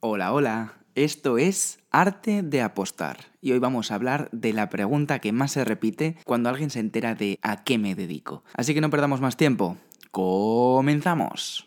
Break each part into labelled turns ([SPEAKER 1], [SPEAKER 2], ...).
[SPEAKER 1] Hola, hola. Esto es Arte de Apostar y hoy vamos a hablar de la pregunta que más se repite cuando alguien se entera de a qué me dedico. Así que no perdamos más tiempo. ¡Comenzamos!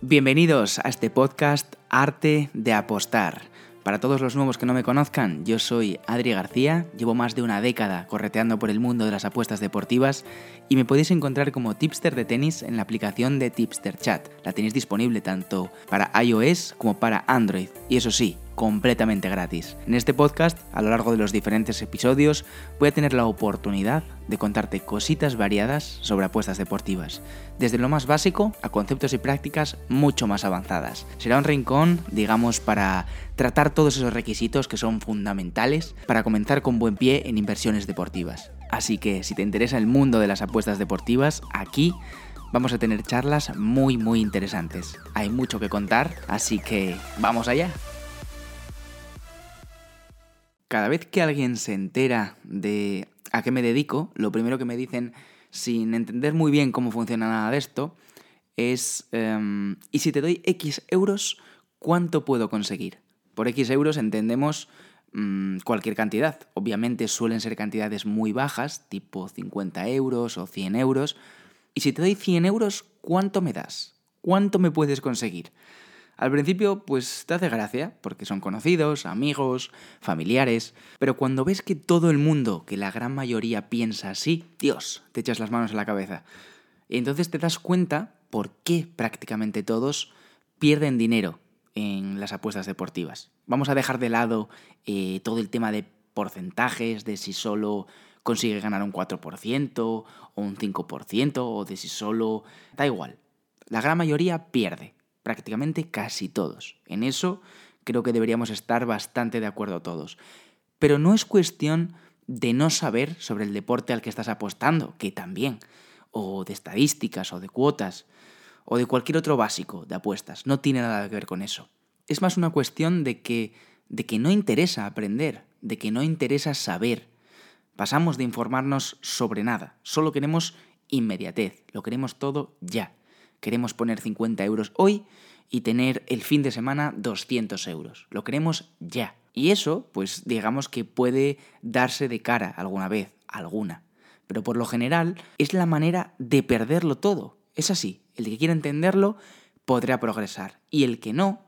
[SPEAKER 1] Bienvenidos a este podcast Arte de Apostar. Para todos los nuevos que no me conozcan, yo soy Adri García, llevo más de una década correteando por el mundo de las apuestas deportivas y me podéis encontrar como tipster de tenis en la aplicación de Tipster Chat. La tenéis disponible tanto para iOS como para Android. Y eso sí, completamente gratis. En este podcast, a lo largo de los diferentes episodios, voy a tener la oportunidad de contarte cositas variadas sobre apuestas deportivas, desde lo más básico a conceptos y prácticas mucho más avanzadas. Será un rincón, digamos, para tratar todos esos requisitos que son fundamentales para comenzar con buen pie en inversiones deportivas. Así que si te interesa el mundo de las apuestas deportivas, aquí vamos a tener charlas muy muy interesantes. Hay mucho que contar, así que vamos allá. Cada vez que alguien se entera de a qué me dedico, lo primero que me dicen, sin entender muy bien cómo funciona nada de esto, es, em, ¿y si te doy X euros, cuánto puedo conseguir? Por X euros entendemos mm, cualquier cantidad. Obviamente suelen ser cantidades muy bajas, tipo 50 euros o 100 euros. Y si te doy 100 euros, ¿cuánto me das? ¿Cuánto me puedes conseguir? Al principio, pues te hace gracia, porque son conocidos, amigos, familiares, pero cuando ves que todo el mundo, que la gran mayoría piensa así, Dios, te echas las manos a la cabeza. Y entonces te das cuenta por qué prácticamente todos pierden dinero en las apuestas deportivas. Vamos a dejar de lado eh, todo el tema de porcentajes, de si solo consigue ganar un 4% o un 5%, o de si solo... Da igual. La gran mayoría pierde prácticamente casi todos. En eso creo que deberíamos estar bastante de acuerdo todos. Pero no es cuestión de no saber sobre el deporte al que estás apostando, que también, o de estadísticas o de cuotas, o de cualquier otro básico de apuestas. No tiene nada que ver con eso. Es más una cuestión de que, de que no interesa aprender, de que no interesa saber. Pasamos de informarnos sobre nada, solo queremos inmediatez, lo queremos todo ya queremos poner 50 euros hoy y tener el fin de semana 200 euros. Lo queremos ya. Y eso, pues digamos que puede darse de cara alguna vez, alguna. Pero por lo general es la manera de perderlo todo. Es así. El que quiera entenderlo podrá progresar. Y el que no,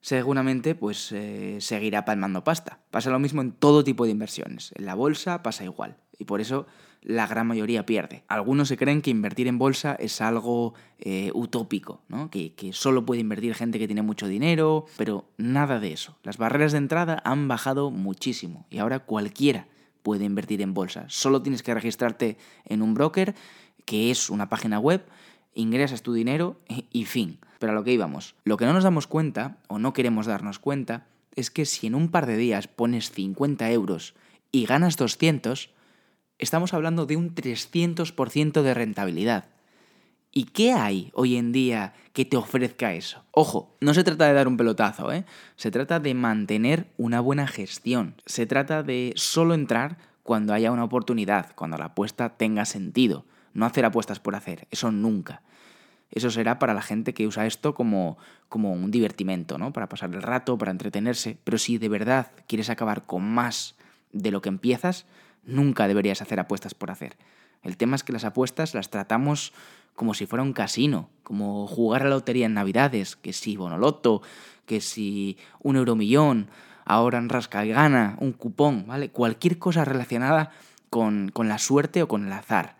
[SPEAKER 1] seguramente pues eh, seguirá palmando pasta. Pasa lo mismo en todo tipo de inversiones. En la bolsa pasa igual. Y por eso la gran mayoría pierde. Algunos se creen que invertir en bolsa es algo eh, utópico, ¿no? que, que solo puede invertir gente que tiene mucho dinero, pero nada de eso. Las barreras de entrada han bajado muchísimo y ahora cualquiera puede invertir en bolsa. Solo tienes que registrarte en un broker, que es una página web, ingresas tu dinero y fin. Pero a lo que íbamos, lo que no nos damos cuenta, o no queremos darnos cuenta, es que si en un par de días pones 50 euros y ganas 200, estamos hablando de un 300% de rentabilidad. ¿Y qué hay hoy en día que te ofrezca eso? Ojo, no se trata de dar un pelotazo, ¿eh? Se trata de mantener una buena gestión. Se trata de solo entrar cuando haya una oportunidad, cuando la apuesta tenga sentido. No hacer apuestas por hacer, eso nunca. Eso será para la gente que usa esto como, como un divertimento, ¿no? Para pasar el rato, para entretenerse. Pero si de verdad quieres acabar con más de lo que empiezas, Nunca deberías hacer apuestas por hacer. El tema es que las apuestas las tratamos como si fuera un casino, como jugar a la lotería en Navidades, que si Bonoloto, que si un euromillón, ahora en Rasca y Gana, un cupón, ¿vale? Cualquier cosa relacionada con, con la suerte o con el azar.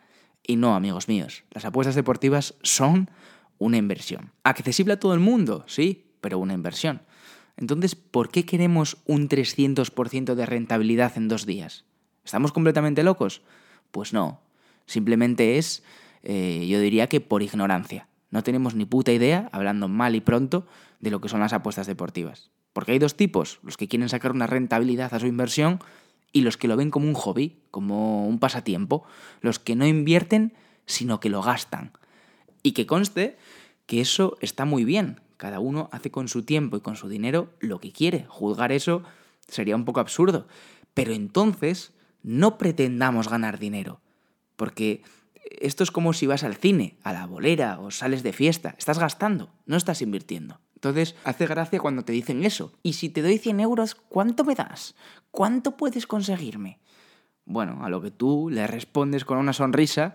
[SPEAKER 1] Y no, amigos míos, las apuestas deportivas son una inversión. Accesible a todo el mundo, sí, pero una inversión. Entonces, ¿por qué queremos un 300% de rentabilidad en dos días? ¿Estamos completamente locos? Pues no. Simplemente es, eh, yo diría que por ignorancia. No tenemos ni puta idea, hablando mal y pronto, de lo que son las apuestas deportivas. Porque hay dos tipos, los que quieren sacar una rentabilidad a su inversión y los que lo ven como un hobby, como un pasatiempo, los que no invierten, sino que lo gastan. Y que conste que eso está muy bien. Cada uno hace con su tiempo y con su dinero lo que quiere. Juzgar eso sería un poco absurdo. Pero entonces no pretendamos ganar dinero, porque esto es como si vas al cine, a la bolera o sales de fiesta, estás gastando, no estás invirtiendo. Entonces, hace gracia cuando te dicen eso. Y si te doy 100 euros, ¿cuánto me das? ¿Cuánto puedes conseguirme? Bueno, a lo que tú le respondes con una sonrisa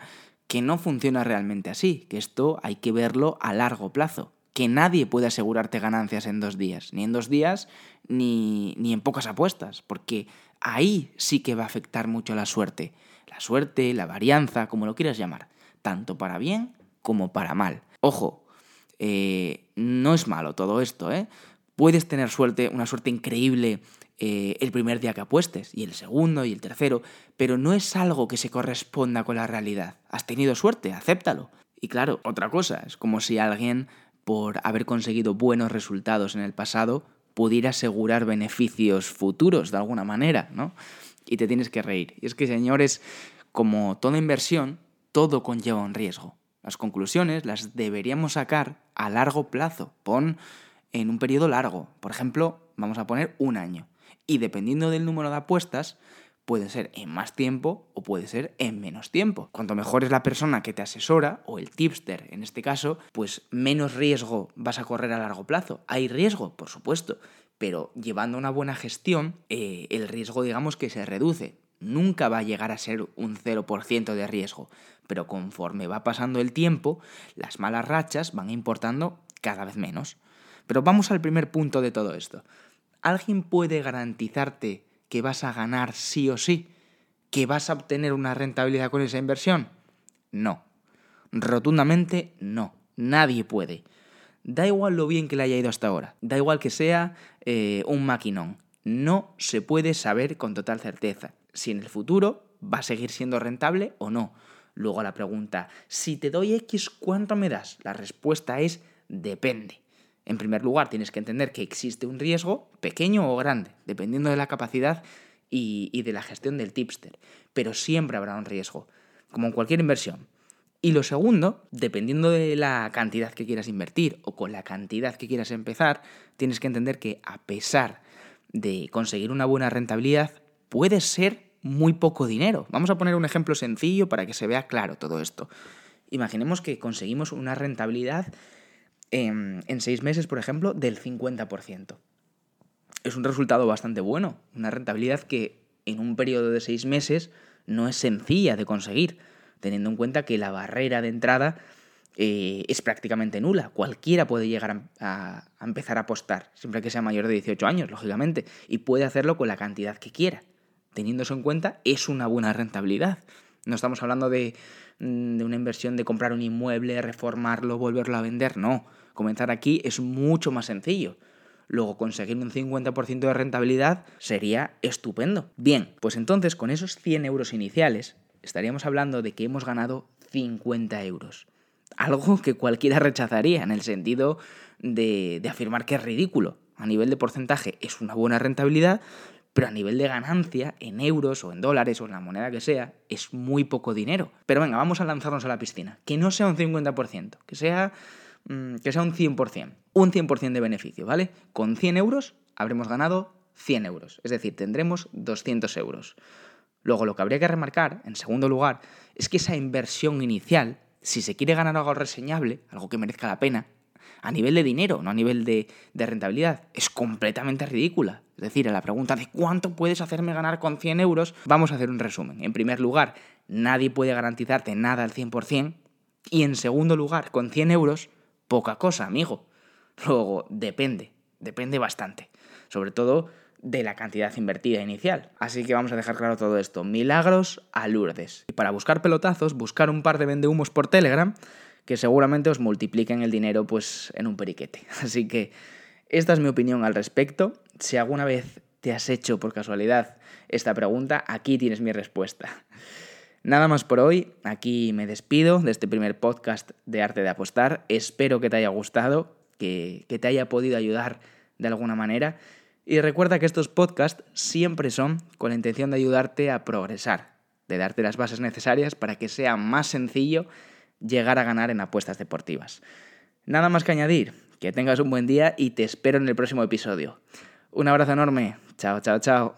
[SPEAKER 1] que no funciona realmente así, que esto hay que verlo a largo plazo, que nadie puede asegurarte ganancias en dos días, ni en dos días, ni, ni en pocas apuestas, porque ahí sí que va a afectar mucho la suerte. La suerte, la varianza, como lo quieras llamar, tanto para bien como para mal. Ojo, eh, no es malo todo esto, ¿eh? Puedes tener suerte, una suerte increíble eh, el primer día que apuestes, y el segundo, y el tercero, pero no es algo que se corresponda con la realidad. Has tenido suerte, acéptalo. Y claro, otra cosa, es como si alguien, por haber conseguido buenos resultados en el pasado, pudiera asegurar beneficios futuros de alguna manera, ¿no? Y te tienes que reír. Y es que, señores, como toda inversión, todo conlleva un riesgo. Las conclusiones las deberíamos sacar a largo plazo. Pon en un periodo largo. Por ejemplo, vamos a poner un año y dependiendo del número de apuestas, puede ser en más tiempo o puede ser en menos tiempo. Cuanto mejor es la persona que te asesora, o el tipster en este caso, pues menos riesgo vas a correr a largo plazo. Hay riesgo, por supuesto, pero llevando una buena gestión, eh, el riesgo digamos que se reduce. Nunca va a llegar a ser un 0% de riesgo, pero conforme va pasando el tiempo, las malas rachas van importando cada vez menos. Pero vamos al primer punto de todo esto. ¿alguien puede garantizarte que vas a ganar sí o sí? ¿Que vas a obtener una rentabilidad con esa inversión? No. Rotundamente no. Nadie puede. Da igual lo bien que le haya ido hasta ahora. Da igual que sea eh, un maquinón. No se puede saber con total certeza si en el futuro va a seguir siendo rentable o no. Luego la pregunta, si te doy X, ¿cuánto me das? La respuesta es depende. En primer lugar, tienes que entender que existe un riesgo, pequeño o grande, dependiendo de la capacidad y, de la gestión del tipster. Pero siempre habrá un riesgo, como en cualquier inversión. Y lo segundo, dependiendo de la cantidad que quieras invertir o con la cantidad que quieras empezar, tienes que entender que a pesar de conseguir una buena rentabilidad, puede ser muy poco dinero. Vamos a poner un ejemplo sencillo para que se vea claro todo esto. Imaginemos que conseguimos una rentabilidad en, seis meses, por ejemplo, del 50%. Es un resultado bastante bueno, una rentabilidad que en un periodo de seis meses no es sencilla de conseguir, teniendo en cuenta que la barrera de entrada eh, es prácticamente nula. Cualquiera puede llegar a, empezar a apostar, siempre que sea mayor de 18 años, lógicamente, y puede hacerlo con la cantidad que quiera. Teniendo eso en cuenta, es una buena rentabilidad. No estamos hablando de, mm, de una inversión de comprar un inmueble, reformarlo, volverlo a vender, no. Comenzar aquí es mucho más sencillo. Luego conseguir un 50% de rentabilidad sería estupendo. Bien, pues entonces con esos 100 euros iniciales estaríamos hablando de que hemos ganado 50 euros. Algo que cualquiera rechazaría en el sentido de, de afirmar que es ridículo. A nivel de porcentaje es una buena rentabilidad, pero a nivel de ganancia, en euros o en dólares o en la moneda que sea, es muy poco dinero. Pero venga, vamos a lanzarnos a la piscina. Que no sea un 50%, que sea Mm, que sea un 100%, un 100% de beneficio, ¿vale? Con 100 euros habremos ganado 100 euros, es decir, tendremos 200 euros. Luego, lo que habría que remarcar, en segundo lugar, es que esa inversión inicial, si se quiere ganar algo reseñable, algo que merezca la pena, a nivel de dinero, no a nivel de, de, rentabilidad, es completamente ridícula. Es decir, a la pregunta de cuánto puedes hacerme ganar con 100 euros, vamos a hacer un resumen. En primer lugar, nadie puede garantizarte nada al 100%. Y en segundo lugar, con 100 euros, poca cosa, amigo. Luego, depende, depende bastante. Sobre todo de la cantidad invertida inicial. Así que vamos a dejar claro todo esto. Milagros a Lourdes. Y para buscar pelotazos, buscar un par de vendehumos por Telegram que seguramente os multipliquen el dinero pues en un periquete. Así que esta es mi opinión al respecto. Si alguna vez te has hecho por casualidad esta pregunta, aquí tienes mi respuesta. Nada más por hoy, aquí me despido de este primer podcast de Arte de Apostar. Espero que te haya gustado, que, te haya podido ayudar de alguna manera. Y recuerda que estos podcasts siempre son con la intención de ayudarte a progresar, de darte las bases necesarias para que sea más sencillo llegar a ganar en apuestas deportivas. Nada más que añadir, que tengas un buen día y te espero en el próximo episodio. Un abrazo enorme. Chao, chao, chao.